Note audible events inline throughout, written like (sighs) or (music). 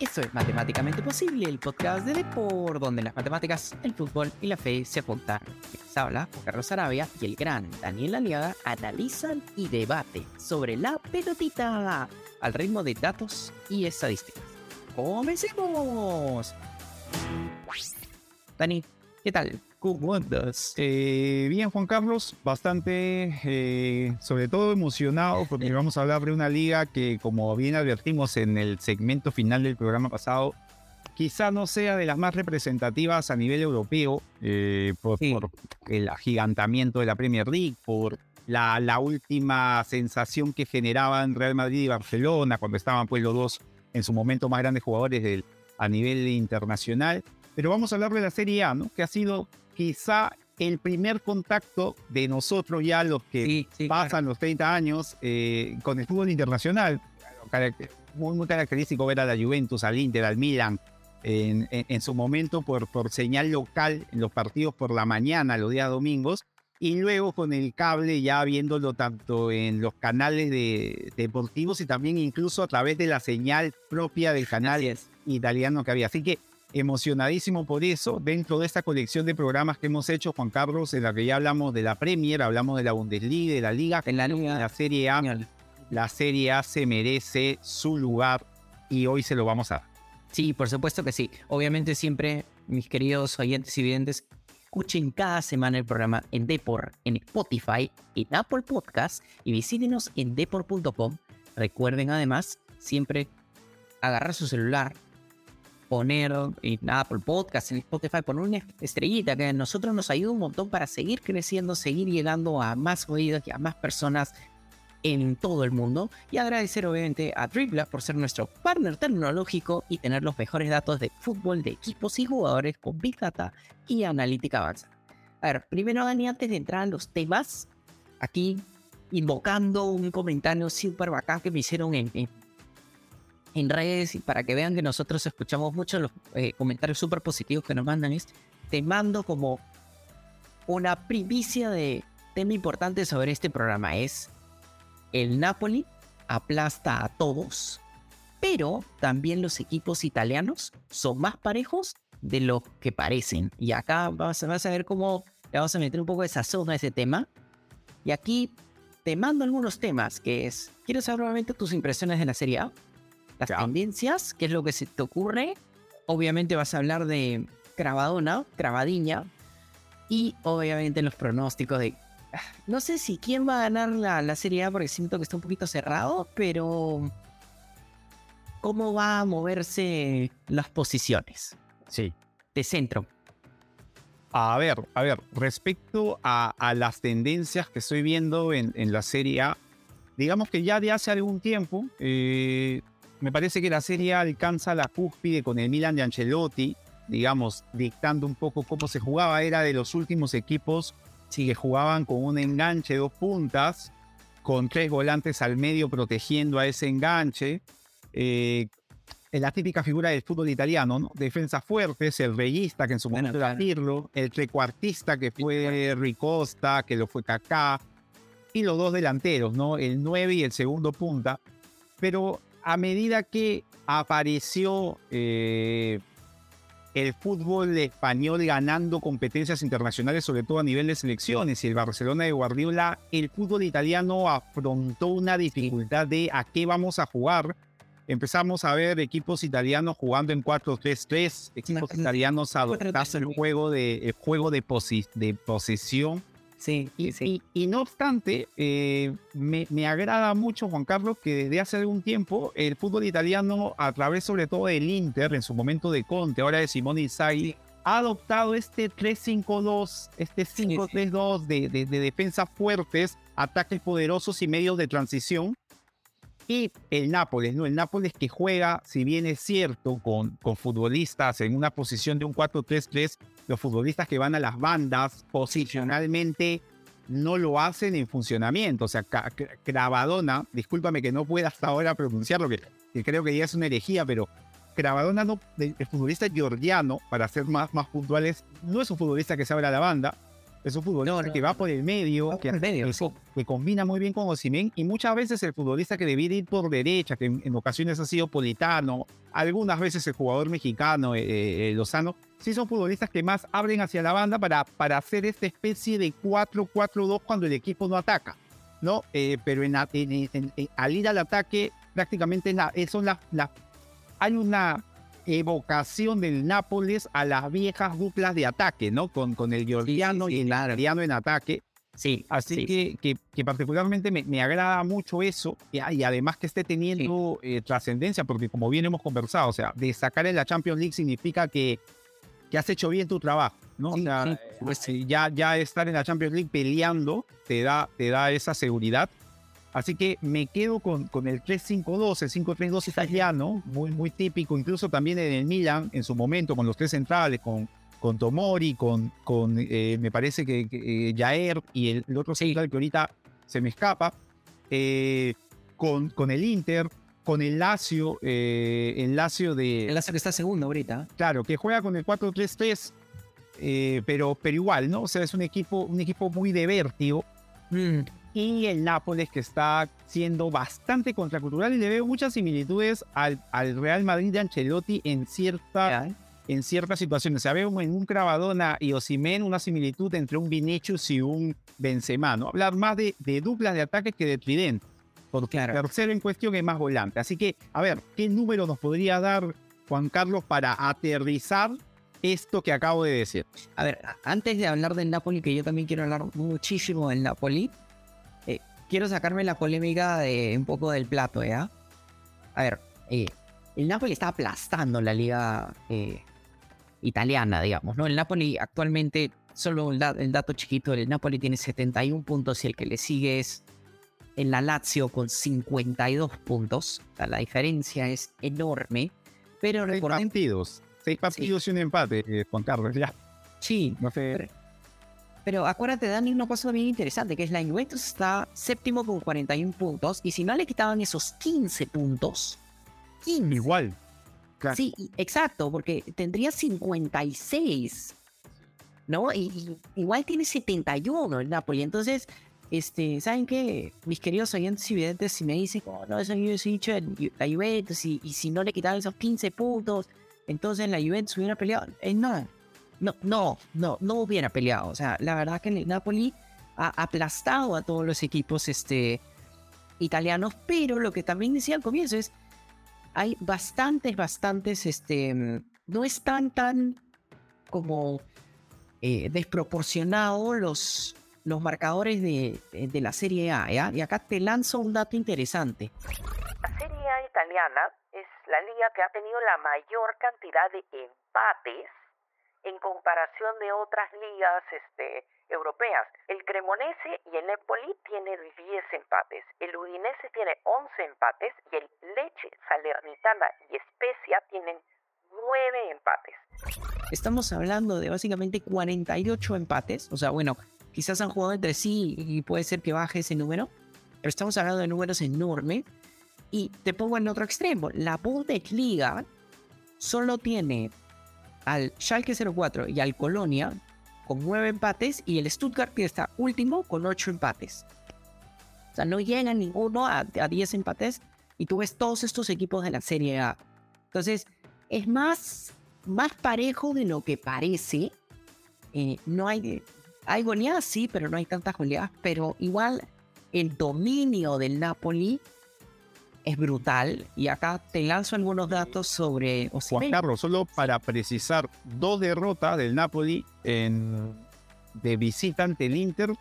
Eso es Matemáticamente Posible, el podcast de Depor, donde las matemáticas, el fútbol y la fe se apuntan. Habla Carlos Arabia y el gran Daniel Aliaga analizan y debaten sobre la pelotita al ritmo de datos y estadísticas. ¡Comencemos! Dani, ¿qué tal? ¿Cómo andas? Eh, bien, Juan Carlos, bastante, eh, sobre todo emocionado, porque vamos a hablar de una liga que, como bien advertimos en el segmento final del programa pasado, quizá no sea de las más representativas a nivel europeo, eh, por, el agigantamiento de la Premier League, por la, la, última sensación que generaban Real Madrid y Barcelona, cuando estaban pues los dos en su momento más grandes jugadores del, a nivel internacional. Pero vamos a hablar de la Serie A, ¿no? que ha sido quizá el primer contacto de nosotros ya los que pasan los 30 años eh, con el fútbol internacional. Muy, muy, característico ver a la Juventus, al Inter, al Milan en, en, su momento por, por señal local en los partidos por la mañana, los días domingos, y luego con el cable ya viéndolo tanto en los canales de, deportivos y también incluso a través de la señal propia del canal italiano que había. Así que emocionadísimo por eso. Dentro de esta colección de programas que hemos hecho, Juan Carlos, en la que ya hablamos de la Premier, hablamos de la Bundesliga, de la Liga, en la, la Serie A. La Serie A se merece su lugar y hoy se lo vamos a dar. Sí, por supuesto que sí. Obviamente siempre, mis queridos oyentes y videntes, escuchen cada semana el programa en Depor, en Spotify, en Apple Podcast y visítenos en depor.com. Recuerden además siempre agarrar su celular, poner en Apple Podcast, en Spotify, poner una estrellita que a nosotros nos ayuda un montón para seguir creciendo, seguir llegando a más oídos y a más personas en todo el mundo. Y agradecer obviamente a Dribla por ser nuestro partner tecnológico y tener los mejores datos de fútbol de equipos y jugadores con Big Data y analítica avanzada. A ver, primero Dani, antes de entrar a los temas, aquí invocando un comentario súper bacán que me hicieron en, en en redes y para que vean que nosotros escuchamos mucho los eh, comentarios súper positivos que nos mandan es, te mando como una primicia de tema importante sobre este programa. Es el Napoli aplasta a todos, pero también los equipos italianos son más parejos de lo que parecen. Y acá vas, vas a ver cómo le vamos a meter un poco de sazón a ese tema. Y aquí te mando algunos temas, que es, quiero saber nuevamente tus impresiones de la Serie A las tendencias, qué es lo que se te ocurre. Obviamente vas a hablar de Cravadona, Cravadiña, y obviamente los pronósticos de... (sighs) No sé si quién va a ganar la, la Serie A porque siento que está un poquito cerrado, pero... ¿Cómo va a moverse las posiciones? Sí. De centro. A ver, a ver, respecto a, las tendencias que estoy viendo en, en, la Serie A, digamos que ya de hace algún tiempo eh, me parece que la serie alcanza la cúspide con el Milan de Ancelotti, digamos, dictando un poco cómo se jugaba. Era de los últimos equipos que jugaban con un enganche, dos puntas, con tres volantes al medio protegiendo a ese enganche. Eh, la típica figura del fútbol italiano, ¿no? Defensa fuertes, el reyista, que en su momento era Pirlo, el trecuartista, que fue Ricosta, que lo fue Kaká, y los dos delanteros, ¿no? El 9 y el segundo punta. Pero a medida que apareció eh, el fútbol español ganando competencias internacionales, sobre todo a nivel de selecciones, y el Barcelona de Guardiola, el fútbol italiano afrontó una dificultad de a qué vamos a jugar. Empezamos a ver equipos italianos jugando en 4-3-3, equipos italianos adoptando el juego de, juego de, de posesión Sí, y, Y, no obstante, eh, me, me, agrada mucho, Juan Carlos, que desde hace algún tiempo el fútbol italiano, a través sobre todo del Inter, en su momento de Conte, ahora de Simone Inzaghi, ha adoptado este 3-5-2, este 5-3-2 de, de, de defensas fuertes, ataques poderosos y medios de transición. Y el Nápoles, ¿no? El Nápoles que juega, si bien es cierto, con, con futbolistas en una posición de un 4-3-3, los futbolistas que van a las bandas posicionalmente no lo hacen en funcionamiento. O sea, Cravadona, discúlpame que no pueda hasta ahora pronunciarlo, que, que creo que ya es una herejía, pero Cravadona, no, el futbolista georgiano, para ser más, más puntuales, no es un futbolista que se abra la banda, Es un futbolista que va por el medio, que, medio que, combina muy bien con Osimhen y muchas veces el futbolista que debía ir por derecha, que en, ocasiones ha sido Politano, algunas veces el jugador mexicano, eh, eh, Lozano, sí son futbolistas que más abren hacia la banda para, para hacer esta especie de 4-4-2 cuando el equipo no ataca. ¿no? Eh, pero en, al ir al ataque, prácticamente la, son las, hay una evocación del Nápoles a las viejas duplas de ataque, ¿no? Con, con el georgiano y el ariano en ataque. Sí. Así que, que, particularmente me, agrada mucho eso y, además que esté teniendo eh, trascendencia, porque como bien hemos conversado, o sea, destacar en la Champions League significa que, que has hecho bien tu trabajo, ¿no? o sea, pues, ya, ya estar en la Champions League peleando te da, te da esa seguridad. Así que me quedo con, con el 3-5-2, el 5-3-2 italiano, muy, muy típico, incluso también en el Milan en su momento, con los tres centrales, con, con Tomori, con, con eh, me parece que, que eh, Jair y el, otro central que ahorita se me escapa, eh, con, con el Inter, con el Lazio, el Lazio de... El Lazio que está segundo ahorita. Claro, que juega con el 4-3-3, pero, pero igual, ¿no? O sea, es un equipo, un equipo muy de vértigo. Mm y el Nápoles que está siendo bastante contracultural y le veo muchas similitudes al, al Real Madrid de Ancelotti en cierta, en ciertas situaciones. O sea, veo en un Cravadona y Osimen una similitud entre un Vinicius y un Benzema, ¿no? Hablar más de, de duplas de ataque que de tridente. Porque el tercero en cuestión es más volante. Así que, a ver, ¿qué número nos podría dar Juan Carlos para aterrizar esto que acabo de decir? A ver, antes de hablar del Napoli, que yo también quiero hablar muchísimo del Napoli, quiero sacarme la polémica de un poco del plato, ¿ya? A ver, eh, el Napoli está aplastando la liga eh, italiana, digamos, ¿no? El Napoli actualmente, solo el, dato chiquito, el Napoli tiene 71 puntos y el que le sigue es en la Lazio con 52 puntos. O sea, la diferencia es enorme. Pero seis partidos, seis partidos y un empate, eh, Juan Carlos, ya. Sí, no sé. Pero acuérdate, Dani, una cosa bien interesante, que es la Juventus está séptimo con 41 puntos, y si no le quitaban esos 15 puntos, 15. Igual. Sí, exacto, porque tendría 56. ¿No? Y, igual tiene 71 el Napoli. Entonces, este, ¿saben qué? Mis queridos oyentes y videntes, si me dicen, oh, no, eso yo dicho la Juventus, y, y, si no le quitaban esos 15 puntos, entonces la Juventus hubiera peleado. Eh, no, no, no, no, no hubiera peleado. O sea, la verdad que el Napoli ha aplastado a todos los equipos este, italianos, pero lo que también decía al comienzo es, hay bastantes, bastantes, este, no están tan como eh, desproporcionados los, los marcadores de, de, la Serie A. Y acá te lanzo un dato interesante. La Serie A italiana es la liga que ha tenido la mayor cantidad de empates en comparación de otras ligas este, europeas. El Cremonese y el Empoli tienen 10 empates, el Udinese tiene 11 empates y el Leche, Salernitana y Spezia tienen 9 empates. Estamos hablando de básicamente 48 empates, o sea, bueno, quizás han jugado entre sí y puede ser que baje ese número, pero estamos hablando de números enormes. Y te pongo en otro extremo, la Bundesliga solo tiene al Schalke 04 y al Colonia con 9 empates y el Stuttgart que está último con 8 empates. O sea, no llega ninguno a, 10 empates y tú ves todos estos equipos de la Serie A. Entonces, es más, más parejo de lo que parece. Eh, no hay, hay goleadas, sí, pero no hay tantas goleadas. Pero igual el dominio del Napoli es brutal. Y acá te lanzo algunos datos sobre Juan Carlos, solo para precisar, dos derrotas del Napoli en, de visita ante el Inter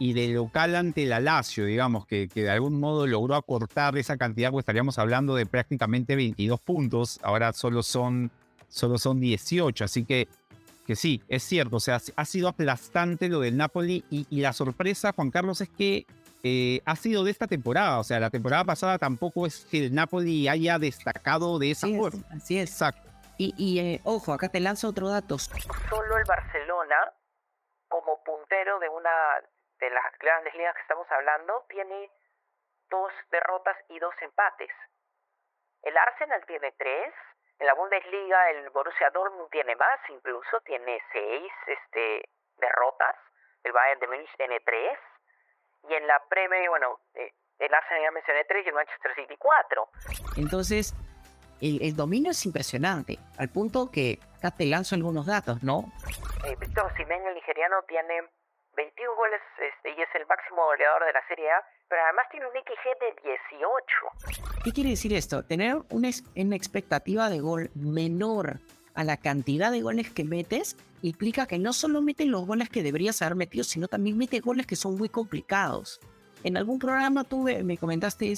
y de local ante la Lazio, digamos, que, que de algún modo logró acortar esa cantidad, pues estaríamos hablando de prácticamente 22 puntos, ahora solo son, solo son 18, así que, que sí, es cierto, o sea, ha sido aplastante lo del Napoli y, y la sorpresa, Juan Carlos, es que eh, ha sido de esta temporada. O sea, la temporada pasada tampoco es que el Napoli haya destacado de esa forma. así es. Exacto. Y, eh, ojo, acá te lanzo otro dato. Solo el Barcelona, como puntero de una de las grandes ligas que estamos hablando, tiene dos derrotas y dos empates. El Arsenal tiene tres. En la Bundesliga el Borussia Dortmund tiene más, incluso tiene seis este, derrotas. el Bayern de Múnich tiene 3. Y en la Premier, bueno, eh, el Arsenal ya mencioné 3 y el Manchester City 4. Entonces, el, dominio es impresionante, al punto que acá te lanzo algunos datos, ¿no? Eh, Víctor Osimhen, el nigeriano, tiene 21 goles este, y es el máximo goleador de la Serie A, pero además tiene un XG de 18. ¿Qué quiere decir esto? Tener una, una expectativa de gol menor a la cantidad de goles que metes implica que no solo mete los goles que deberías haber metido, sino también mete goles que son muy complicados. En algún programa tú me comentaste,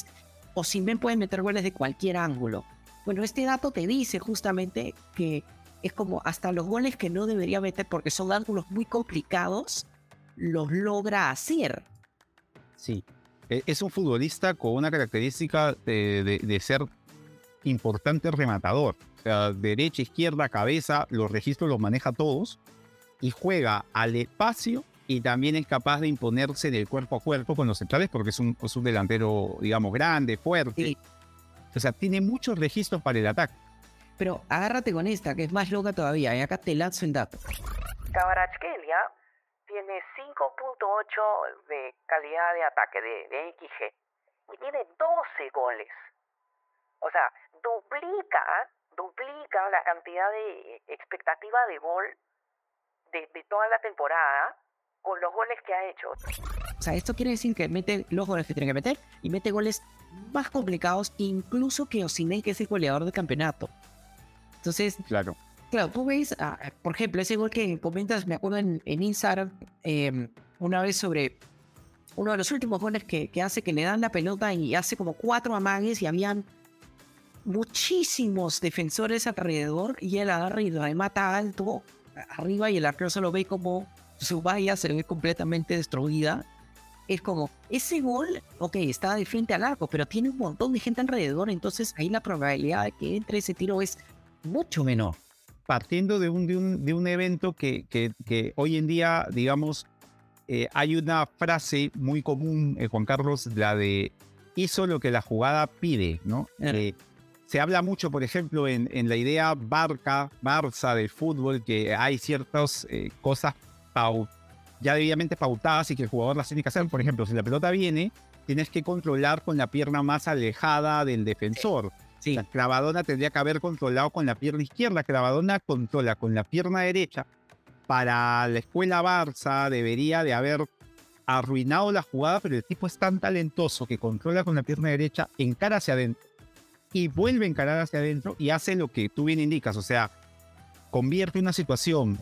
o Osimhen puede meter goles de cualquier ángulo. Bueno, este dato te dice justamente que es como hasta los goles que no debería meter porque son ángulos muy complicados, los logra hacer. Sí, e, es un futbolista con una característica de, ser importante rematador. O sea, derecha, izquierda, cabeza, los registros los maneja todos y juega al espacio y también es capaz de imponerse del cuerpo a cuerpo con los centrales porque es un, es un delantero, digamos, grande, fuerte. Sí. O sea, tiene muchos registros para el ataque. Pero agárrate con esta, que es más loca todavía, y acá te lanzo en datos. Cabarachkelia tiene 5.8 de calidad de ataque, de, de XG, y tiene 12 goles. O sea, duplica, duplica la cantidad de expectativa de gol de, de toda la temporada con los goles que ha hecho. O sea, esto quiere decir que mete los goles que tiene que meter y mete goles más complicados incluso que Osimhen, que es el goleador del campeonato. Entonces, claro. Claro, tú ves, ah, por ejemplo, ese gol que comentas, me acuerdo en, Instagram, em, una vez sobre uno de los últimos goles que, que, hace que le dan la pelota y hace como cuatro amagues y habían muchísimos defensores alrededor y él agarra y lo mata alto arriba y el arquero se lo ve como su valla se ve completamente destruida es como, ese gol, ok, está de frente al arco, pero tiene un montón de gente alrededor, entonces ahí la probabilidad de que entre ese tiro es mucho menor. Partiendo de un, de un, evento que, que, hoy en día, digamos, eh, hay una frase muy común, eh, Juan Carlos, la de hizo lo que la jugada pide, ¿no? Eh, se habla mucho, por ejemplo, en, en, la idea Barca, Barça del fútbol, que hay ciertas cosas pautadas ya debidamente pautadas y que el jugador las tiene que hacer. Por ejemplo, si la pelota viene, tienes que controlar con la pierna más alejada del defensor. Sí. La Clavadona tendría que haber controlado con la pierna izquierda. Clavadona controla con la pierna derecha. Para la escuela Barça debería de haber arruinado la jugada, pero el tipo es tan talentoso que controla con la pierna derecha, encara hacia adentro y vuelve a encarar hacia adentro y hace lo que tú bien indicas, o sea, convierte una situación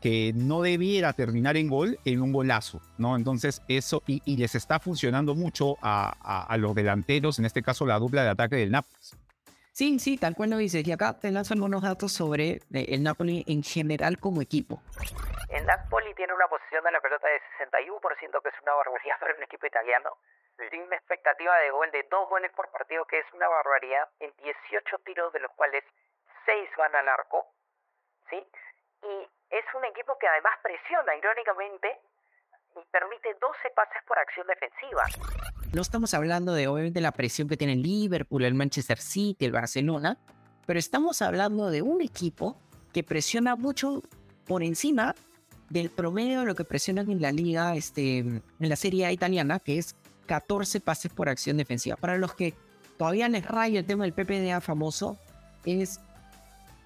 que no debiera terminar en gol en un golazo, ¿no? Entonces eso, y, les está funcionando mucho a, los delanteros, en este caso la dupla de ataque del Nápoles. Sí, sí, tal cual lo dices. Y acá te lanzo algunos datos sobre eh, el Napoli en general como equipo. El Napoli tiene una posición de la pelota de 61%, que es una barbaridad para un equipo italiano. Tiene una expectativa de gol de dos goles por partido, que es una barbaridad, en 18 tiros, de los cuales 6 van al arco. ¿sí? Y es un equipo que además presiona, irónicamente, y permite 12 pases por acción defensiva. No estamos hablando de, obviamente, la presión que tiene el Liverpool, el Manchester City, el Barcelona, pero estamos hablando de un equipo que presiona mucho por encima del promedio de lo que presionan en la liga, este, en la Serie A italiana, que es 14 pases por acción defensiva. Para los que todavía les raya el tema del PPDA famoso, es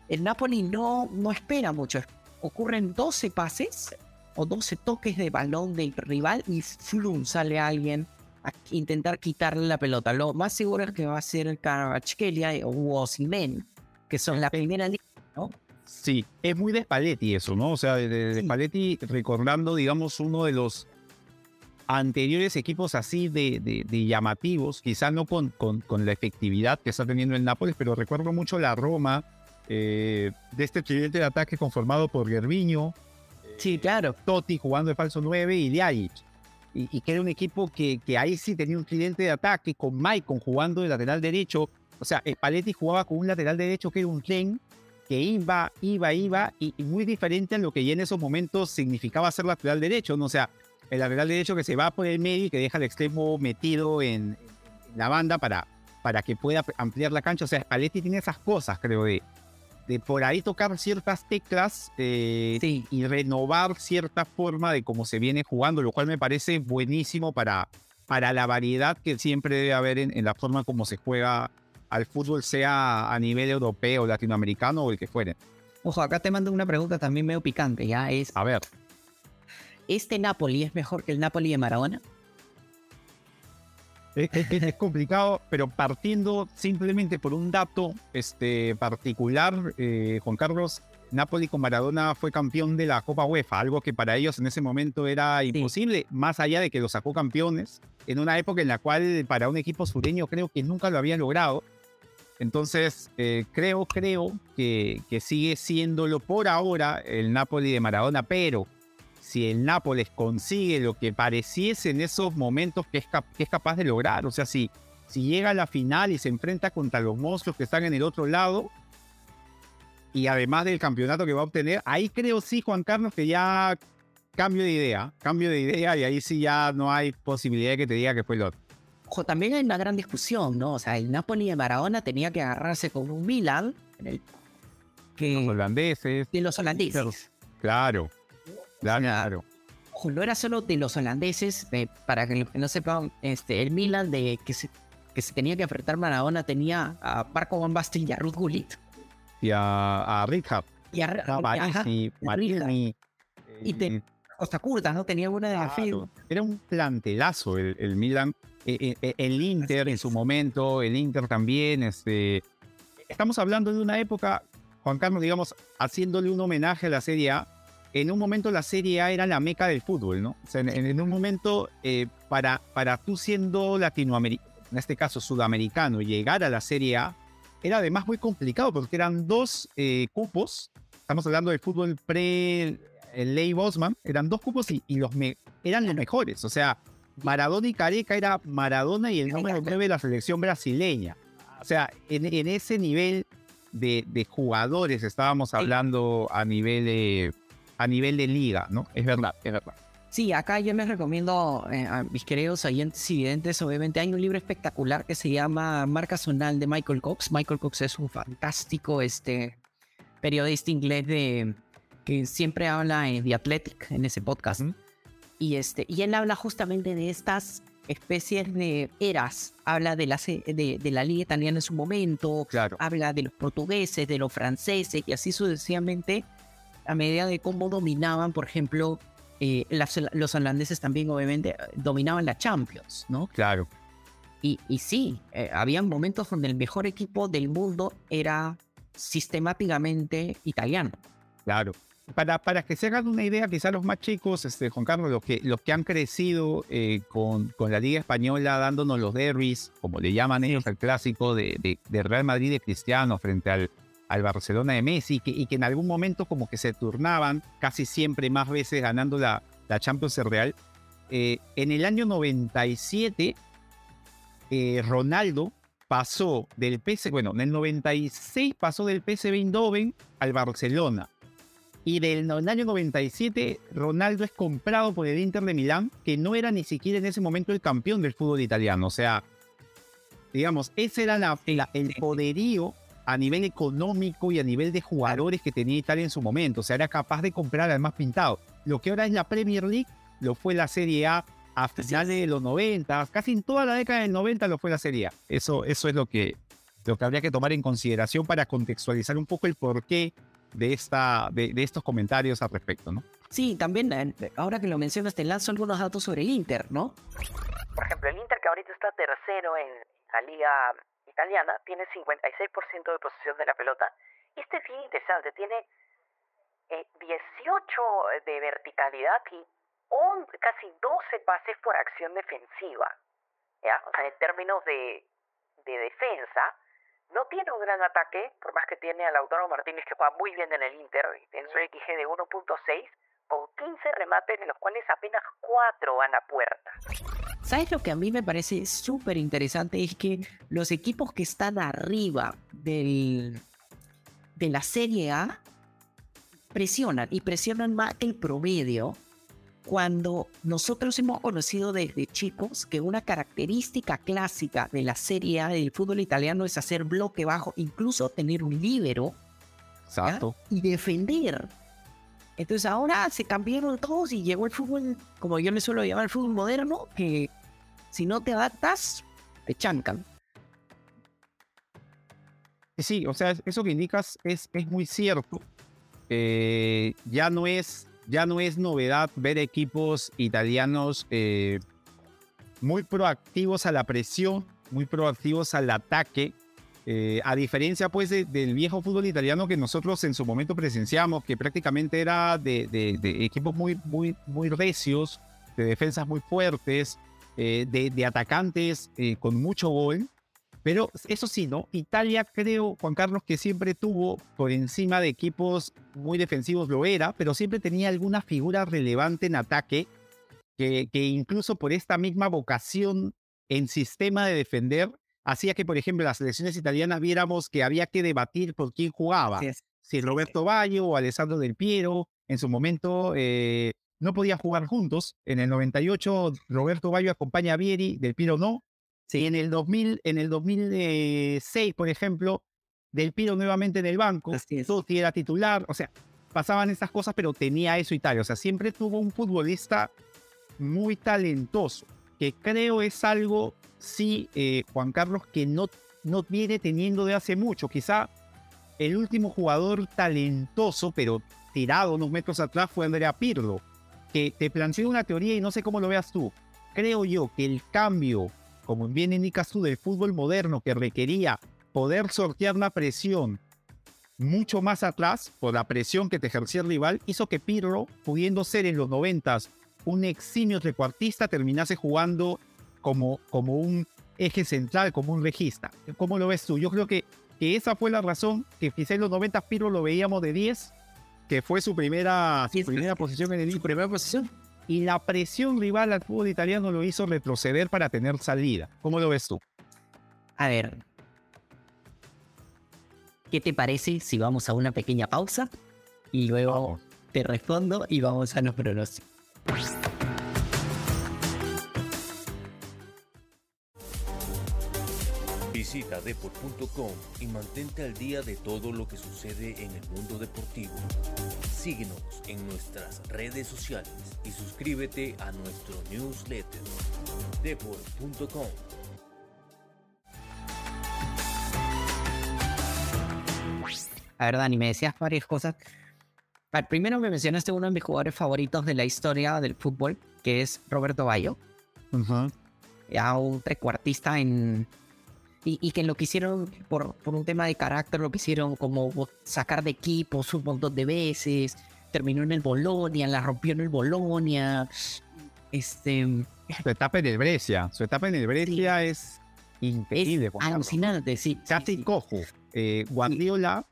el Napoli no, no espera mucho, ocurren 12 pases o 12 toques de balón del rival y flum sale alguien a intentar quitarle la pelota. Lo más seguro es que va a ser Carvachkelia o Osimen, que son la primera línea, ¿no? Sí, es muy de Spalletti eso, ¿no? O sea, de, Spalletti recordando, digamos, uno de los anteriores equipos así de, llamativos, quizá no con, con, con, la efectividad que está teniendo el Nápoles, pero recuerdo mucho la Roma eh, de este tridente de ataque conformado por Gerviño, sí, claro. Totti jugando de falso 9 y Liagic. Y, y, que era un equipo que, que ahí sí tenía un tridente de ataque con Maicon jugando de lateral derecho. O sea, Paletti jugaba con un lateral derecho que era un tren que iba, iba, iba y, muy diferente a lo que ya en esos momentos significaba ser lateral derecho. ¿no? O sea, el lateral derecho que se va por el medio y que deja el extremo metido en, la banda para, para que pueda ampliar la cancha. O sea, Paletti tiene esas cosas, creo, de, de por ahí tocar ciertas teclas eh, y renovar cierta forma de cómo se viene jugando, lo cual me parece buenísimo para, para la variedad que siempre debe haber en, en la forma como se juega al fútbol, sea a nivel europeo, latinoamericano o el que fuere. Ojo, acá te mando una pregunta también medio picante, ya es... A ver. ¿Este Napoli es mejor que el Napoli de Maradona? Es, complicado, pero partiendo simplemente por un dato este, particular, eh, Juan Carlos, Napoli con Maradona fue campeón de la Copa UEFA, algo que para ellos en ese momento era imposible, más allá de que lo sacó campeones, en una época en la cual para un equipo sureño creo que nunca lo habían logrado. Entonces, eh, creo, creo que, que sigue siéndolo por ahora el Napoli de Maradona, pero si el Nápoles consigue lo que pareciese en esos momentos que es, que es capaz de lograr, o sea, si, si llega a la final y se enfrenta contra los monstruos que están en el otro lado, y además del campeonato que va a obtener, ahí creo sí, Juan Carlos, que ya cambio de idea, cambio de idea y ahí sí ya no hay posibilidad de que te diga que fue el otro. Ojo, también hay una gran discusión, ¿no? O sea, el Napoli de Maradona tenía que agarrarse con un Milan, en el, que, los holandeses. De los holandeses. Claro. Claro. no era solo de los holandeses, eh, para que no sepan, este, el Milan de que se, que se tenía que enfrentar Maradona tenía a Marco Van Basten y a Ruth Gullit. Y a, a Richard. Y a, y, y, y te, Costa Curta, ¿no? Tenía una de las Era un plantelazo el, el Milan. Eh, eh, el Inter en su momento, el Inter también. Este, estamos hablando de una época, Juan Carlos, digamos, haciéndole un homenaje a la Serie A en un momento la Serie A era la meca del fútbol, ¿no? O sea, en, un momento, eh, para, para tú siendo latinoamericano, en este caso sudamericano, llegar a la Serie A, era además muy complicado porque eran dos eh, cupos, estamos hablando del fútbol pre el Ley Bosman, eran dos cupos y, los eran los mejores, o sea, Maradona y Careca era Maradona y el número 9 de la selección brasileña. O sea, en, ese nivel de, de, jugadores estábamos hablando a nivel de a nivel de liga, ¿no? Es verdad, es verdad. Sí, acá yo les recomiendo eh, a mis queridos oyentes y videntes, obviamente hay un libro espectacular que se llama Marca Zonal de Michael Cox. Michael Cox es un fantástico este, periodista inglés de, que siempre habla en The Athletic, en ese podcast. y, este, y él habla justamente de estas especies de eras. Habla de la, de, de la liga italiana en su momento, claro. habla de los portugueses, de los franceses y así sucesivamente a medida de cómo dominaban, por ejemplo, eh, los holandeses también obviamente dominaban la Champions, ¿no? Claro. Y, y sí, eh, había momentos donde el mejor equipo del mundo era sistemáticamente italiano. Claro. Para, para que se hagan una idea, quizás los más chicos, este, Juan Carlos, los que, los que han crecido eh, con, con la Liga Española dándonos los derbis, como le llaman ellos al clásico de, de, de Real Madrid de Cristiano frente al, al Barcelona de Messi y que, en algún momento como que se turnaban, casi siempre más veces ganando la, la Champions Real. Eh, en el año 97, eh, Ronaldo pasó del PS, bueno, en el 96 pasó del PSV Eindhoven al Barcelona. Y del año 97, Ronaldo es comprado por el Inter de Milán, que no era ni siquiera en ese momento el campeón del fútbol italiano. O sea, digamos, ese era la, el poderío a nivel económico y a nivel de jugadores que tenía Italia en su momento. O sea, era capaz de comprar al más pintado. Lo que ahora es la Premier League, lo fue la Serie A a finales de los 90, casi en toda la década del 90 lo fue la Serie A. Eso, eso es lo que, lo que habría que tomar en consideración para contextualizar un poco el porqué de, esta, de, estos comentarios al respecto, ¿no? Sí, también, eh, ahora que lo mencionas, te lanzo algunos datos sobre el Inter, ¿no? Por ejemplo, el Inter que ahorita está tercero en la Liga italiana tiene 56% de posesión de la pelota. Y este es bien interesante, tiene eh, 18 de verticalidad y casi 12 pases por acción defensiva. ¿ya? O sea, en términos de, de defensa, no tiene un gran ataque, por más que tiene a Lautaro Martínez que juega muy bien en el Inter, en su XG de 1.6, con 15 remates, en los cuales apenas 4 van a puerta. ¿Sabes lo que a mí me parece súper interesante? Es que los equipos que están arriba del, de la Serie A presionan y presionan más el promedio cuando nosotros hemos conocido desde chicos que una característica clásica de la Serie A del fútbol italiano es hacer bloque bajo, incluso tener un líbero Exacto. y defender. Entonces ahora se cambiaron todos y llegó el fútbol, como yo le suelo llamar el fútbol moderno, que si no te adaptas, te chancan. Sí, o sea, eso que indicas es, es muy cierto. Eh, ya, no es, ya no es novedad ver equipos italianos eh, muy proactivos a la presión, muy proactivos al ataque, eh, a diferencia pues del viejo fútbol italiano que nosotros en su momento presenciamos, que prácticamente era de, equipos muy, muy, recios, de defensas muy fuertes, de, atacantes con mucho gol. Pero eso sí, ¿no? Italia creo, Juan Carlos, que siempre tuvo por encima de equipos muy defensivos, lo era, pero siempre tenía alguna figura relevante en ataque que, que incluso por esta misma vocación en sistema de defender, hacía que, por ejemplo, las selecciones italianas viéramos que había que debatir por quién jugaba. Si Roberto Baggio o Alessandro Del Piero, en su momento eh, no podían jugar juntos. En el 98, Roberto Baggio acompaña a Vieri, Del Piero no. Sí. En el 2000, en el 2006, por ejemplo, Del Piro nuevamente en el banco, Totti era titular, o sea, pasaban esas cosas, pero tenía eso Italia, o sea, siempre tuvo un futbolista muy talentoso, que creo es algo, sí, eh, Juan Carlos, que no, no viene teniendo de hace mucho, quizá el último jugador talentoso, pero tirado unos metros atrás, fue Andrea Pirlo, que te planteó una teoría y no sé cómo lo veas tú. Creo yo que el cambio como bien indicas tú, del fútbol moderno que requería poder sortear la presión mucho más atrás por la presión que te ejercía el rival, hizo que Pirlo, pudiendo ser en los noventas un eximio trecuartista, terminase jugando como, como un eje central, como un regista. ¿Cómo lo ves tú? Yo creo que, que esa fue la razón que quizá en los 90 Pirlo lo veíamos de 10, que fue su primera, su primera posición en el su primera posición y la presión rival al fútbol italiano lo hizo retroceder para tener salida. ¿Cómo lo ves tú? A ver, ¿qué te parece si vamos a una pequeña pausa y luego te respondo y vamos a los pronósticos? Visita deport.com y mantente al día de todo lo que sucede en el mundo deportivo. Síguenos en nuestras redes sociales y suscríbete a nuestro newsletter deport.com. A ver, Dani, me decías varias cosas. Primero me mencionaste uno de mis jugadores favoritos de la historia del fútbol, que es Roberto Bayo. Ya un trecuartista en, y, que lo quisieron por, por un tema de carácter, lo quisieron como sacar de equipos un montón de veces. Terminó en el Bolonia, la rompió en el Bolonia. Este. Su etapa en el Brescia. Su etapa en el Brescia es increíble. alucinante, sí. Casi cojo. Eh, Guardiola,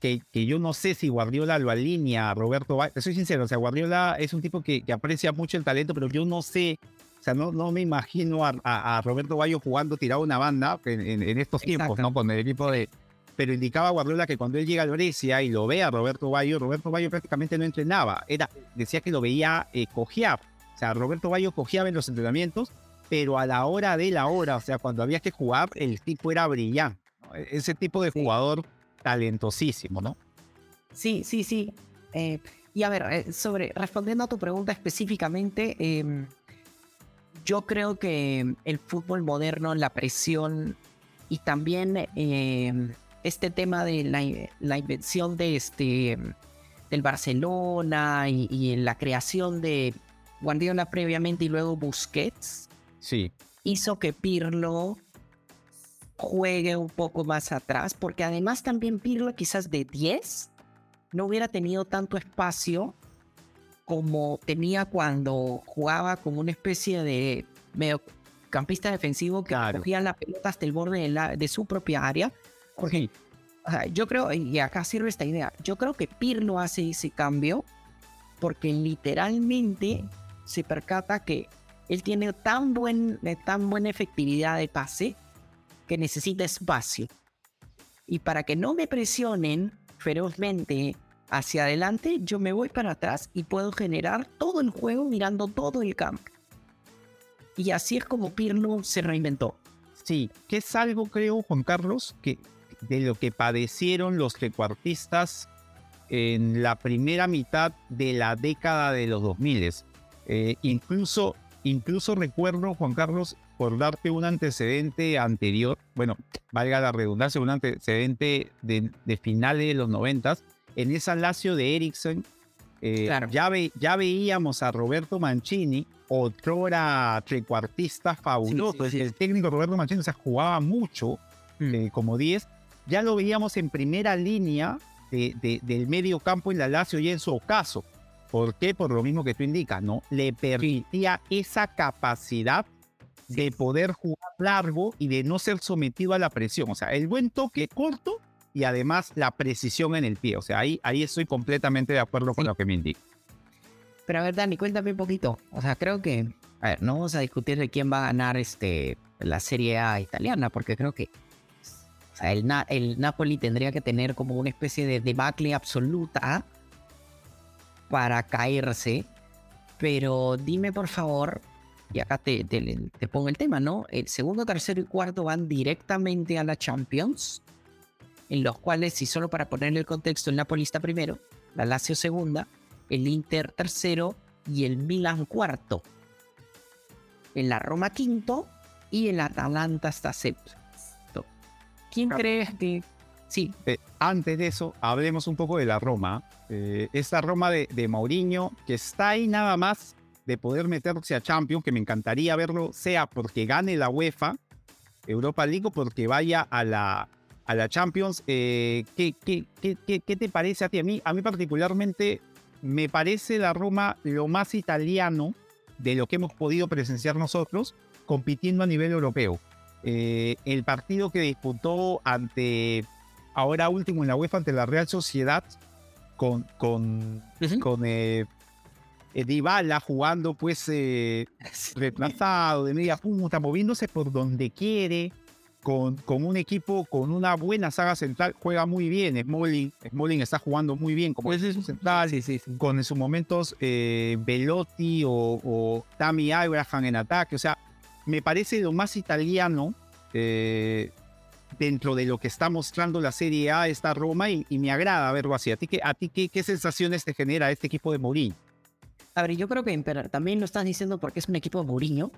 que, que, yo no sé si Guardiola lo alinea a Roberto Soy sincero, o sea, Guardiola es un tipo que, que aprecia mucho el talento, pero yo no sé sea, no, no me imagino a, Roberto Bayo jugando tirado una banda en, estos tiempos, ¿no? Con el equipo de... Pero indicaba Guardiola que cuando él llega al Brescia y lo ve a Roberto Bayo, Roberto Bayo prácticamente no entrenaba. Era, decía que lo veía eh, cojear. O sea, Roberto Bayo cojeaba en los entrenamientos, pero a la hora de la hora, o sea, cuando había que jugar, el tipo era brillante. E, ese tipo de jugador talentosísimo, ¿no? Sí, sí, sí. Eh, y a ver, eh, sobre, respondiendo a tu pregunta específicamente, em, yo creo que el fútbol moderno, la presión y también eh, este tema de la, invención de este del Barcelona y, la creación de Guardiola previamente y luego Busquets sí. hizo que Pirlo juegue un poco más atrás porque además también Pirlo quizás de 10 no hubiera tenido tanto espacio como tenía cuando jugaba como una especie de mediocampista defensivo que cogía la pelota hasta el borde de, la, de su propia área. Porque yo creo, y acá sirve esta idea, yo creo que Pirlo hace ese cambio porque literalmente se percata que él tiene tan, buen, tan buena efectividad de pase que necesita espacio. Y para que no me presionen ferozmente hacia adelante, yo me voy para atrás y puedo generar todo el juego mirando todo el campo. Y así es como Pirlo se reinventó. Sí, que es algo, creo, Juan Carlos, que de lo que padecieron los recuartistas en la primera mitad de la década de los 2000. Eh, incluso, incluso recuerdo, Juan Carlos, por darte un antecedente anterior, bueno, valga la redundancia, un antecedente de, de finales de los 90, en esa Lazio de Ericsson, eh, ya, ya veíamos a Roberto Mancini, otro era trecuartista fabuloso, el técnico Roberto Mancini, o sea, jugaba mucho mm. eh, como 10, ya lo veíamos en primera línea del medio campo en la Lazio y en su caso. ¿Por qué? Por lo mismo que tú indicas, ¿no? Le permitía esa capacidad de poder jugar largo y de no ser sometido a la presión. O sea, el buen toque corto y además la precisión en el pie. O sea, ahí, ahí estoy completamente de acuerdo con lo que me indica. Pero a ver, Dani, cuéntame un poquito. O sea, creo que, a ver, no vamos a discutir de quién va a ganar este, la Serie A italiana, porque creo que o sea, el, el Napoli tendría que tener como una especie de debacle absoluta para caerse. Pero dime por favor, y acá te, te, pongo el tema, ¿no? El segundo, tercero y cuarto van directamente a la Champions, en los cuales, y solo para ponerle el contexto, el Napoli está primero, la Lazio segunda, el Inter tercero y el Milan cuarto. En la Roma quinto y el Atalanta está sexto. ¿Quién crees que Sí. Eh, antes de eso, hablemos un poco de la Roma. Eh, esta Roma de, de Mourinho, que está ahí nada más de poder meterse a Champions, que me encantaría verlo, sea porque gane la UEFA, Europa League, o porque vaya a la, a la Champions. Eh, ¿qué, qué, qué, qué, te parece a ti? A mí, a mí particularmente me parece la Roma lo más italiano de lo que hemos podido presenciar nosotros compitiendo a nivel europeo. Eh, el partido que disputó ante, ahora último en la UEFA, ante la Real Sociedad, con, con, con eh, eh, Dybala jugando pues eh, (laughs) retrasado, de media punta, moviéndose por donde quiere, con, con, un equipo con una buena saga central, juega muy bien. Smalling, Smalling está jugando muy bien como es central, con en sus momentos eh, Velotti o, o Tammy Abraham en ataque. O sea, me parece lo más italiano dentro de lo que está mostrando la Serie A esta Roma y, me agrada verlo así. ¿A ti, qué, a ti qué, qué sensaciones te genera este equipo de Mourinho? A ver, yo creo que también lo estás diciendo porque es un equipo de Mourinho.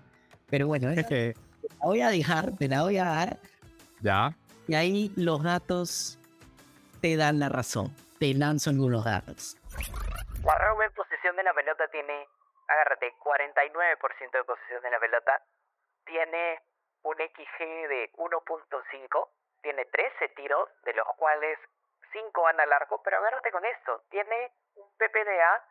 Pero bueno, (laughs) te la voy a dejar, te la voy a dar. Ya. Y ahí los datos te dan la razón. Te lanzo algunos datos. La Roma en posesión de la pelota tiene, agárrate, 49% de posesión de la pelota. Tiene un XG de 1.5. Tiene 13 tiros, de los cuales 5 van a largo. Pero agárrate con esto. Tiene un PPDA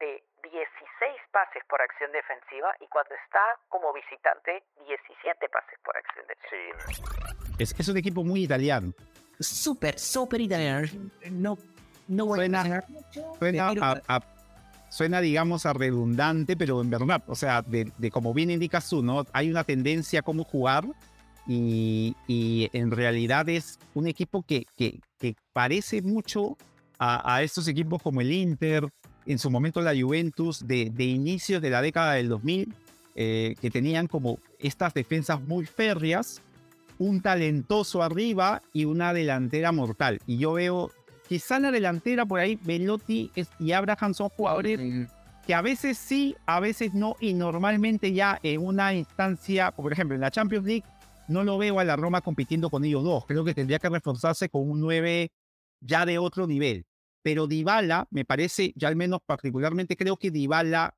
de 16 pases por acción defensiva y cuando está como visitante 17 pases por acción defensiva. Es, es un equipo muy italiano. Súper, súper italiano. No, no voy suena, a suena, suena, digamos, a redundante, pero en verdad, o sea, de, de como bien indicas tú, ¿no? Hay una tendencia a cómo jugar y, y, en realidad es un equipo que, que, que parece mucho a, a, estos equipos como el Inter, en su momento la Juventus de, de inicios de la década del 2000, eh, que tenían como estas defensas muy férreas, un talentoso arriba y una delantera mortal. Y yo veo, quizá la delantera por ahí, Velotti y Abraham son jugadores que a veces sí, a veces no, y normalmente ya en una instancia, por ejemplo, en la Champions League, no lo veo a la Roma compitiendo con ellos dos. Creo que tendría que reforzarse con un 9 ya de otro nivel. Pero Dybala, me parece, ya al menos particularmente creo que Dybala,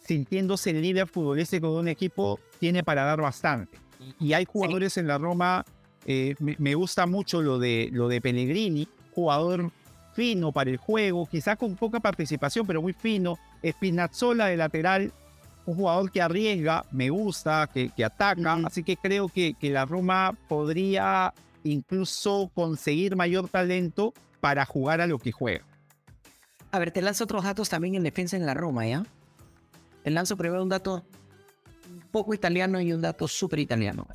sintiéndose el líder futbolístico de un equipo, tiene para dar bastante. Y hay jugadores en la Roma, eh, me, gusta mucho lo de, lo de Pellegrini, jugador fino para el juego, quizá con poca participación, pero muy fino. Spinazzola de lateral, un jugador que arriesga, me gusta, que, que ataca. Así que creo que, que la Roma podría incluso conseguir mayor talento para jugar a lo que juega. A ver, te lanzo otros datos también en defensa en la Roma, ¿ya? Te lanzo primero un dato poco italiano y un dato súper italiano.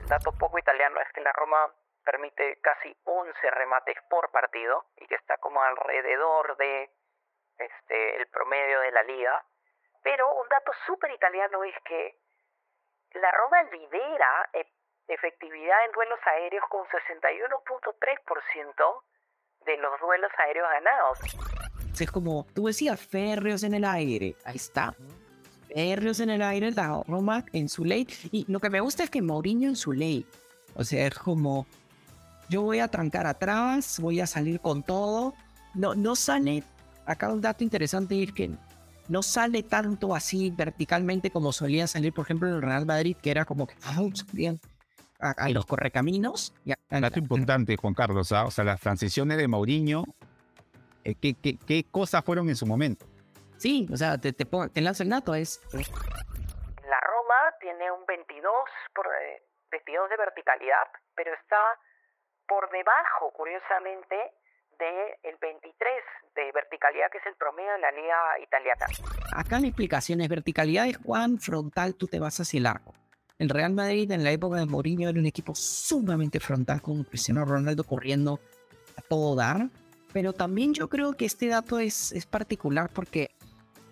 El dato poco italiano es que la Roma permite casi 11 remates por partido y que está como alrededor de este el promedio de la liga. Pero un dato súper italiano es que la Roma lidera e-, efectividad en duelos aéreos con 61.3% de los duelos aéreos ganados. Es como, tú decías, férreos en el aire. Ahí está. Férreos en el aire, la Roma en su ley. Y lo que me gusta es que Mourinho en su ley. O sea, es como, yo voy a trancar atrás, voy a salir con todo. No, no sale, acá un dato interesante es que no sale tanto así verticalmente como solía salir, por ejemplo, en el Real Madrid, que era como que bien a, los correcaminos. Un dato importante, Juan Carlos, ¿ah? o sea, las transiciones de Mourinho, eh, ¿qué, qué, cosas fueron en su momento? Sí, o sea, te, te, te lanzo el dato, es... La Roma tiene un 22, por, 22 eh, de verticalidad, pero está por debajo, curiosamente, del 23 de verticalidad, que es el promedio de la liga italiana. Acá la explicación es verticalidad es cuán frontal tú te vas hacia el arco. El Real Madrid en la época de Mourinho era un equipo sumamente frontal con Cristiano Ronaldo corriendo a todo dar. Pero también yo creo que este dato es, es particular porque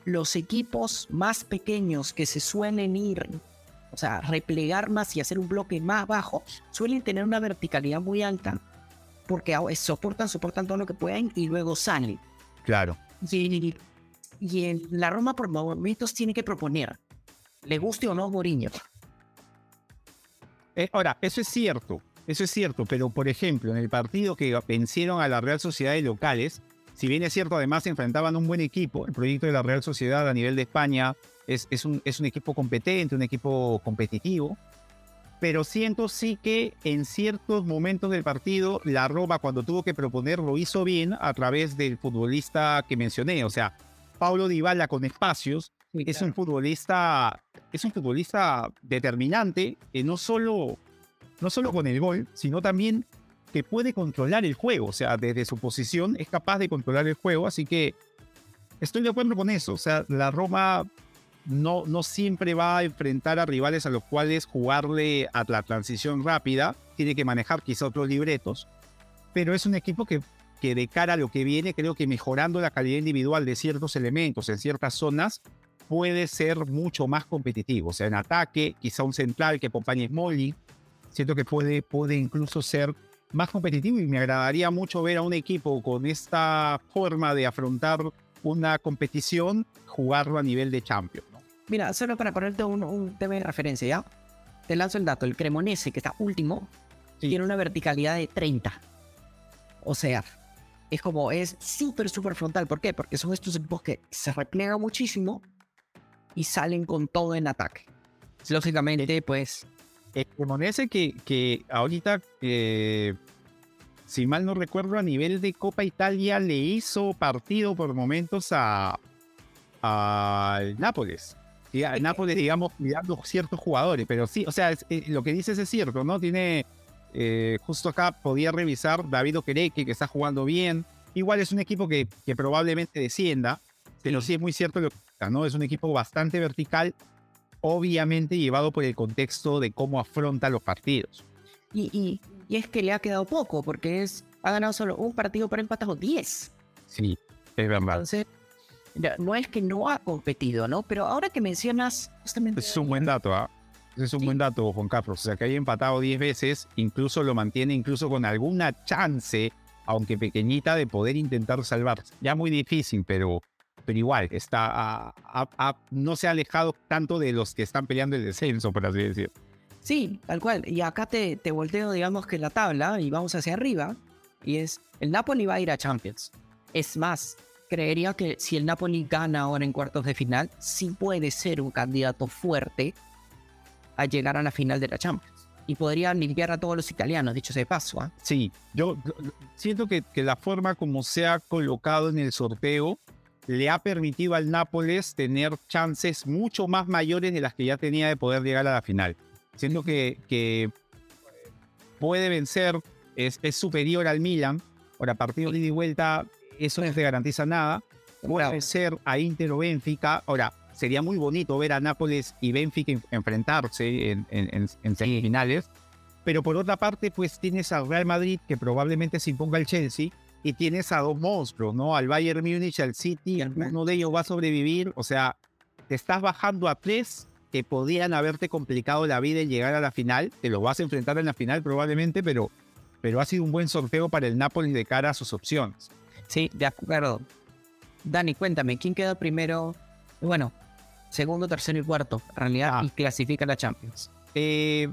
los equipos más pequeños que se suelen ir, o sea, replegar más y hacer un bloque más bajo, suelen tener una verticalidad muy alta porque soportan, soportan todo lo que pueden y luego salen. Claro. Y, y en la Roma por momentos tiene que proponer, le guste o no Mourinho. Eh, ahora, eso es cierto, eso es cierto, pero por ejemplo, en el partido que vencieron a la Real Sociedad de locales, si bien es cierto, además se enfrentaban a un buen equipo, el proyecto de la Real Sociedad a nivel de España es, es, un, es un equipo competente, un equipo competitivo, pero siento sí que en ciertos momentos del partido la Roma cuando tuvo que proponer lo hizo bien a través del futbolista que mencioné, o sea, Paulo Dybala con espacios, es un futbolista, es un futbolista determinante, que no solo, no solo con el gol, sino también que puede controlar el juego. O sea, desde su posición es capaz de controlar el juego. Así que estoy de acuerdo con eso. O sea, la Roma no, siempre va a enfrentar a rivales a los cuales jugarle a la transición rápida. Tiene que manejar quizá otros libretos. Pero es un equipo que, que de cara a lo que viene, creo que mejorando la calidad individual de ciertos elementos en ciertas zonas, puede ser mucho más competitivo. O sea, en ataque, quizá un central que acompañe Smolly, siento que puede, puede incluso ser más competitivo y me agradaría mucho ver a un equipo con esta forma de afrontar una competición, jugarlo a nivel de Champions. Mira, solo para ponerte un, tema de referencia, ¿ya? Te lanzo el dato, el Cremonese, que está último, tiene una verticalidad de 30. O sea, es como, es súper, súper frontal. ¿Por qué? Porque son estos equipos que se repliegan muchísimo y salen con todo en ataque. Lógicamente, pues... El Cremonese que, que ahorita, eh, si mal no recuerdo, a nivel de Copa Italia le hizo partido por momentos a al Nápoles. Y al Nápoles, digamos, mirando ciertos jugadores, pero sí, o sea, eh, lo que dices es cierto, ¿no? Tiene, eh, justo acá podía revisar David Okereke, que está jugando bien. Igual es un equipo que, que probablemente descienda, pero sí es muy cierto lo que ¿no? Es un equipo bastante vertical, obviamente llevado por el contexto de cómo afronta los partidos. Y, y, es que le ha quedado poco, porque es, ha ganado solo un partido, pero empatado 10. Sí, es verdad. Entonces, no es que no ha competido, ¿no? Pero ahora que mencionas justamente... Es un buen dato, ¿ah? Es un buen dato, Juan Carlos. O sea, que haya empatado 10 veces, incluso lo mantiene incluso con alguna chance, aunque pequeñita, de poder intentar salvarse. Ya muy difícil, pero pero igual, está no se ha alejado tanto de los que están peleando el descenso, por así decir. Sí, tal cual. Y acá te, te volteo, digamos que la tabla y vamos hacia arriba. Y es, el Napoli va a ir a Champions. Es más, creería que si el Napoli gana ahora en cuartos de final, sí puede ser un candidato fuerte a llegar a la final de la Champions. Y podría limpiar a todos los italianos, dicho sea de paso. ¿ah? Sí, yo siento que, la forma como se ha colocado en el sorteo le ha permitido al Nápoles tener chances mucho más mayores de las que ya tenía de poder llegar a la final. Siendo que, que puede vencer, es, es, superior al Milan. Ahora, partido de ida y vuelta, eso no te garantiza nada. Puede vencer a Inter o Benfica. Ahora, sería muy bonito ver a Nápoles y Benfica enfrentarse en, en, en semifinales. Pero por otra parte, pues tienes al Real Madrid que probablemente se imponga al Chelsea y tienes a dos monstruos, ¿no? Al Bayern Múnich, al City, uno de ellos va a sobrevivir, o sea, te estás bajando a tres que podían haberte complicado la vida y llegar a la final, te los vas a enfrentar en la final probablemente, pero pero ha sido un buen sorteo para el Napoli de cara a sus opciones. Sí, de acuerdo. Dani, cuéntame, ¿quién queda primero? Bueno, segundo, tercero y cuarto, en realidad, Ah. y clasifica a la Champions. Eh,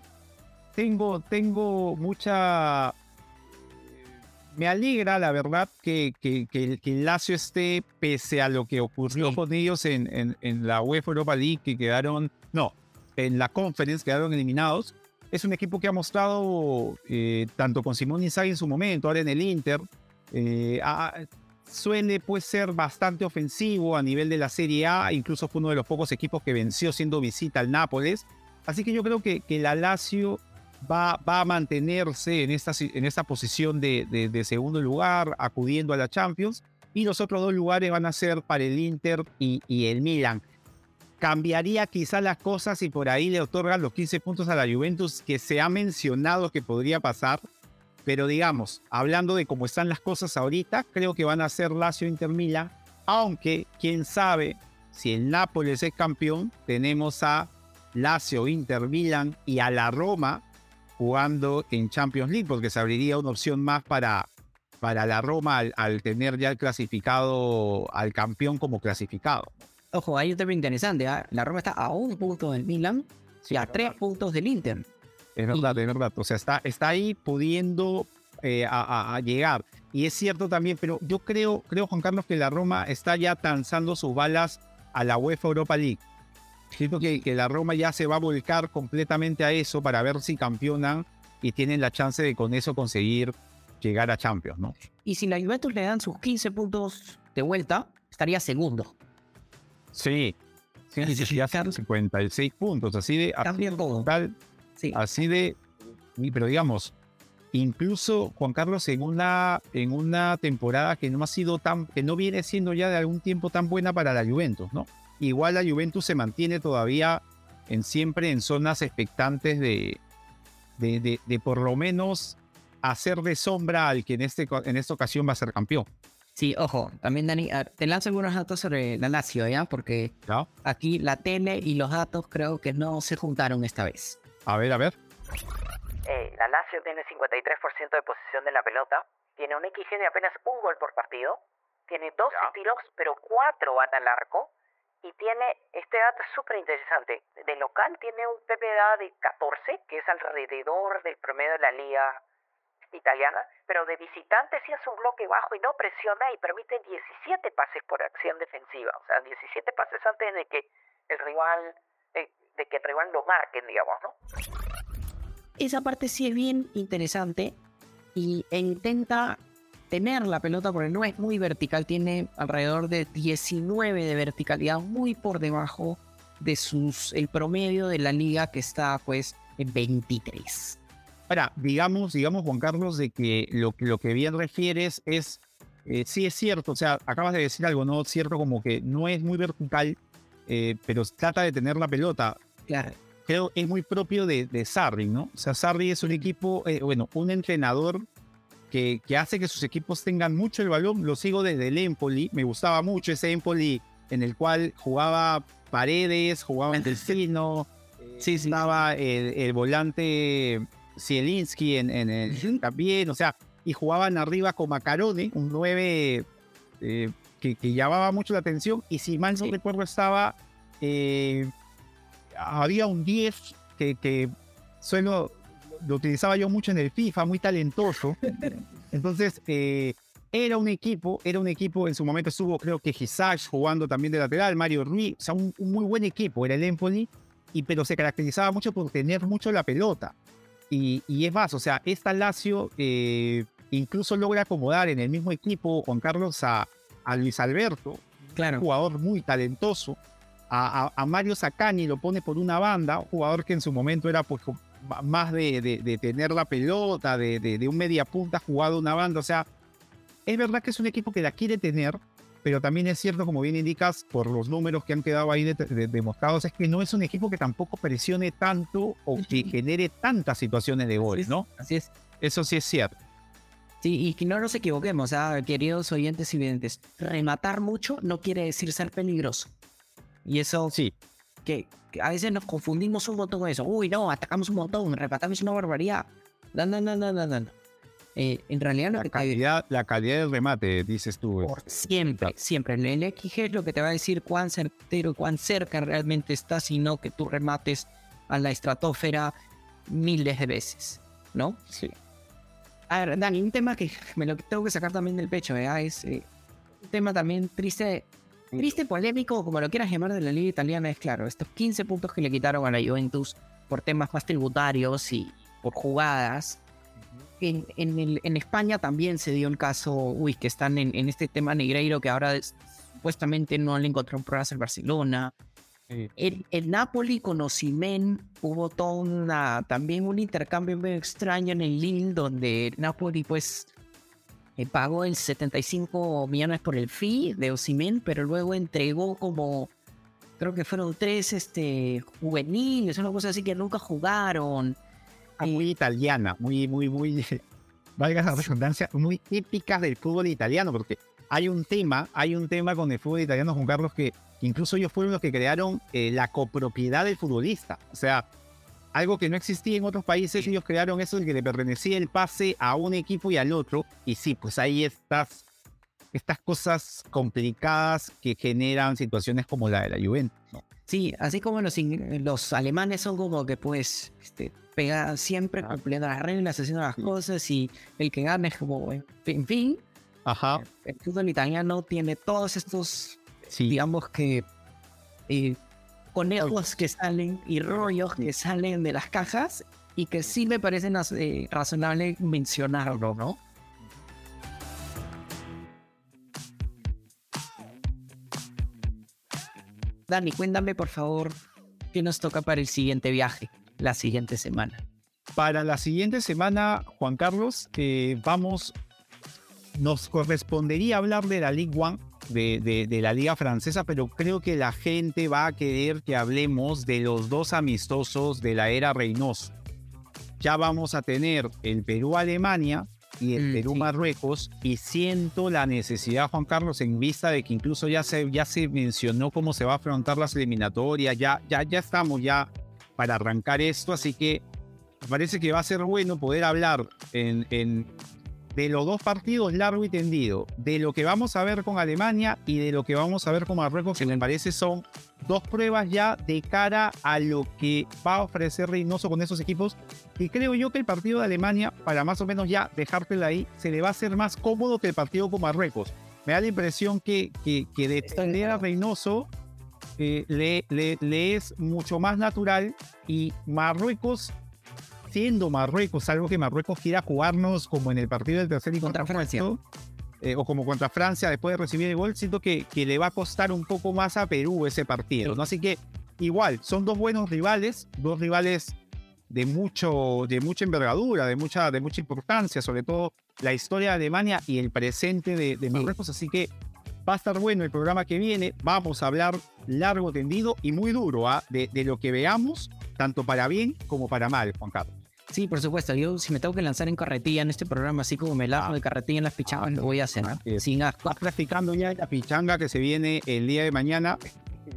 tengo, tengo mucha. Me alegra, la verdad, que, que, que el- que el Lazio esté, pese a lo que ocurrió Sí. con ellos en, en, en la UEFA Europa League, que quedaron. No, en la Conference quedaron eliminados. Es un equipo que ha mostrado, eh, tanto con Simón Inzaghi en su momento, ahora en el Inter, eh, ha- suele pues, ser bastante ofensivo a nivel de la Serie A. Incluso fue uno de los pocos equipos que venció siendo visita al Nápoles. Así que yo creo que, que la Lazio va, a mantenerse en esta, en posición de, de- segundo lugar, acudiendo a la Champions. Y los otros dos lugares van a ser para el Inter y, y el Milan. Cambiaría quizás las cosas y por ahí le otorgan los 15 puntos a la Juventus, que se ha mencionado que podría pasar. Pero digamos, hablando de cómo están las cosas ahorita, creo que van a ser Lazio Inter Milan. Aunque, quién sabe, si el Nápoles es campeón, tenemos a Lazio, Inter, Milan y a la Roma jugando en Champions League, porque se abriría una opción más para, para la Roma al, al tener ya el clasificado, al campeón como clasificado. Ojo, hay un tema interesante. ¿ah? La Roma está a un punto del Milan y a es tres puntos del Inter. Es verdad, es verdad. O sea, está, está ahí pudiendo eh, a, llegar. Y es cierto también, pero yo creo, creo, Juan Carlos, que la Roma está ya lanzando sus balas a la UEFA Europa League. Siento que, que la Roma ya se va a volcar completamente a eso para ver si campeonan y tienen la chance de con eso conseguir llegar a Champions, ¿no? Y si la Juventus le dan sus 15 puntos de vuelta, estaría segundo. Sí. Sí, sí, sí, ya son 56 puntos, así de... Cambia todo. tal, Sí. así de, pero digamos, incluso Juan Carlos en una, en una temporada que no ha sido tan, que no viene siendo ya de algún tiempo tan buena para la Juventus, ¿no? Igual la Juventus se mantiene todavía en siempre en zonas expectantes de, de, de- de por lo menos hacer de sombra al que en, este, en esta ocasión va a ser campeón. Sí, ojo, también Dani, te lanzo algunos datos sobre la Lazio, ¿ya? Porque ¿no? aquí la tele y los datos creo que no se juntaron esta vez. A ver, a ver. Eh, la Lazio tiene 53% de posesión de la pelota, tiene un XG de apenas un gol por partido, tiene 12 tiros, pero 4 van al arco, y tiene, este dato es súper interesante, de local tiene un PPA de 14, que es alrededor del promedio de la liga italiana, pero de visitante sí hace un bloque bajo y no presiona y permite 17 pases por acción defensiva, o sea, 17 pases antes de que el rival, eh, de que el rival lo marquen, digamos, ¿no? Esa parte sí es bien interesante y, e intenta tener la pelota porque no es muy vertical, tiene alrededor de 19 de verticalidad, muy por debajo de sus el promedio de la liga que está pues en 23. Ahora, digamos, digamos, Juan Carlos, de que lo, que- lo que bien refieres es, eh, sí es cierto, o sea, acabas de decir algo, ¿no? Cierto, como que no es muy vertical, eh, pero trata de tener la pelota. Claro. Creo es muy propio de, de Sarri, ¿no? O sea, Sarri es un equipo, eh, bueno, un entrenador que, que hace que sus equipos tengan mucho el balón. Lo sigo desde el Empoli, me gustaba mucho ese Empoli en el cual jugaba Paredes, jugaba Delfino, (laughs) Sí, sí. estaba el, el volante Zielinski en, en el, también, o sea, y jugaban arriba con Macarone, un 9 eh, que, que llamaba mucho la atención, y si mal no Sí. recuerdo estaba, eh, había un 10 que, que suelo, lo utilizaba yo mucho en el FIFA, muy talentoso, (laughs) entonces eh, era un equipo, era un equipo, en su momento estuvo creo que Gisach jugando también de lateral, Mario Ruiz, o sea, un, un muy buen equipo, era el Empoli, y, pero se caracterizaba mucho por tener mucho la pelota. Y, y es más, o sea, esta Lazio eh, incluso logra acomodar en el mismo equipo Juan Carlos a, a Luis Alberto, un jugador muy talentoso, a, Mario Zaccani lo pone por una banda, un jugador que en su momento era pues, más de, de- de tener la pelota, de, de- un media punta jugado una banda, o sea, es verdad que es un equipo que la quiere tener, pero también es cierto, como bien indicas, por los números que han quedado ahí de- de- demostrados, es que no es un equipo que tampoco presione tanto o que genere tantas situaciones de gol, ¿no? Así es. Eso sí es cierto. Sí, y que no nos equivoquemos, ah, queridos oyentes y videntes. Rematar mucho no quiere decir ser peligroso. Y eso Sí, que, que a veces nos confundimos un montón con eso. Uy, no, atacamos un montón, rematamos una barbaridad. No, no, no, no, no, no. Eh, en realidad La que te- calidad, la calidad del remate, dices tú. por siempre, siempre. El XG es lo que te va a decir cuán certero, cuán cerca realmente estás y no que tú remates a la estratosfera miles de veces, ¿no? Sí. A ver, Dani, un tema que (laughs) me lo tengo que sacar también del pecho, ¿verdad? Es eh, un tema también triste, triste, polémico, como lo quieras llamar de la liga italiana, es claro, estos 15 puntos que le quitaron a la Juventus por temas más tributarios y por jugadas. En, en el- en España también se dio el caso, uy, que están en, en este tema Negreiro, que ahora es- supuestamente no le encontraron pruebas al Barcelona. El, el Napoli con Osimen hubo todo una, también un intercambio medio extraño en el Lille donde el Napoli pues eh, pagó el 75 millones por el fee de Osimen, pero luego entregó como creo que fueron tres este juveniles, una cosa así que nunca jugaron. Ah, muy italiana, muy, muy, muy, (laughs) valga la redundancia, muy típicas del fútbol italiano, porque hay un tema, hay un tema con el fútbol italiano, Juan Carlos, que incluso ellos fueron los que crearon eh, la copropiedad del futbolista. O sea, algo que no existía en otros países, ellos crearon eso de que le pertenecía el pase a un equipo y al otro. Y sí, pues ahí estas, estas cosas complicadas que generan situaciones como la de la Juventus. ¿no? Sí, así como los, los alemanes son como que pues este, pega siempre cumpliendo las reglas, haciendo las cosas y el que gana es como, en fin, Ajá. el fútbol italiano tiene todos estos, Sí. digamos que, eh, conejos que salen y rollos que salen de las cajas y que sí me parecen eh, razonable mencionarlo, ¿no? Dani, cuéntame por favor qué nos toca para el siguiente viaje, la siguiente semana. Para la siguiente semana, Juan Carlos, eh, vamos, nos correspondería hablar de la Ligue 1, de, de- de la Liga Francesa, pero creo que la gente va a querer que hablemos de los dos amistosos de la era Reynoso. Ya vamos a tener el Perú-Alemania y el Mm, Perú-Marruecos, y siento la necesidad, Juan Carlos, en vista de que incluso ya se, ya se mencionó cómo se va a afrontar las eliminatorias, ya, ya, ya estamos ya para arrancar esto, así que me parece que va a ser bueno poder hablar en, en- de los dos partidos largo y tendido, de lo que vamos a ver con Alemania y de lo que vamos a ver con Marruecos, que me parece son dos pruebas ya de cara a lo que va a ofrecer Reynoso con esos equipos. Y creo yo que el partido de Alemania, para más o menos ya dejártela ahí, se le va a hacer más cómodo que el partido con Marruecos. Me da la impresión que, que, que de defender a Reynoso eh, le, le- le es mucho más natural y Marruecos, siendo Marruecos, algo que Marruecos quiera jugarnos como en el partido del tercer y Contra Francia. eh, o como contra Francia después de recibir el gol, siento que, que le va a costar un poco más a Perú ese partido. ¿no? Así que igual, son dos buenos rivales, dos rivales de, mucho, de mucha envergadura, de mucha, de mucha importancia, sobre todo la historia de Alemania y el presente de, de Marruecos. Así que va a estar bueno el programa que viene. Vamos a hablar largo, tendido y muy duro ¿ah? de, de lo que veamos, tanto para bien como para mal, Juan Carlos. Sí, por supuesto. Yo, si me tengo que lanzar en carretilla en este programa, así como me lanzo de carretilla en las pichadas, lo voy a hacer. es. Sin asco. Estás practicando ya la pichanga que se viene el día de mañana,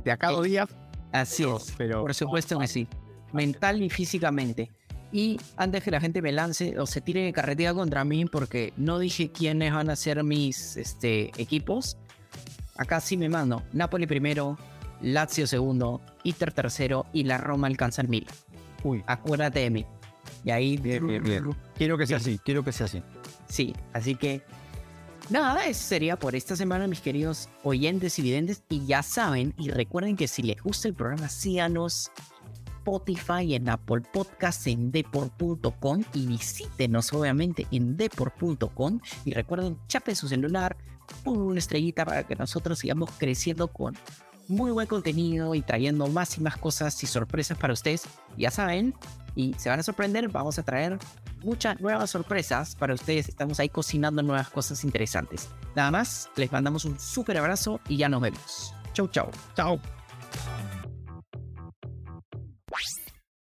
de acá a dos días. Así es. Pero Por supuesto que sí. Mental y físicamente. Y antes que la gente me lance o se tire de carretilla contra mí, porque no dije quiénes van a ser mis este, equipos, acá sí me mando. Napoli primero, Lazio segundo, Inter tercero y la Roma alcanza el mil. Uy, Acuérdate de mí. Y ahí... bien, bien, bien. Quiero que sea así, quiero que sea así. Sí, así que nada, eso sería por esta semana, mis queridos oyentes y videntes. Y ya saben, y recuerden que si les gusta el programa, síganos Spotify, en Apple Podcasts, en deport.com y visítenos obviamente en deport.com. Y recuerden, chapen su celular, pongan una estrellita para que nosotros sigamos creciendo con muy buen contenido y trayendo más y más cosas y sorpresas para ustedes. Ya saben, y se van a sorprender, vamos a traer muchas nuevas sorpresas para ustedes. Estamos ahí cocinando nuevas cosas interesantes. Nada más, les mandamos un súper abrazo y ya nos vemos. Chau, chau. Chao.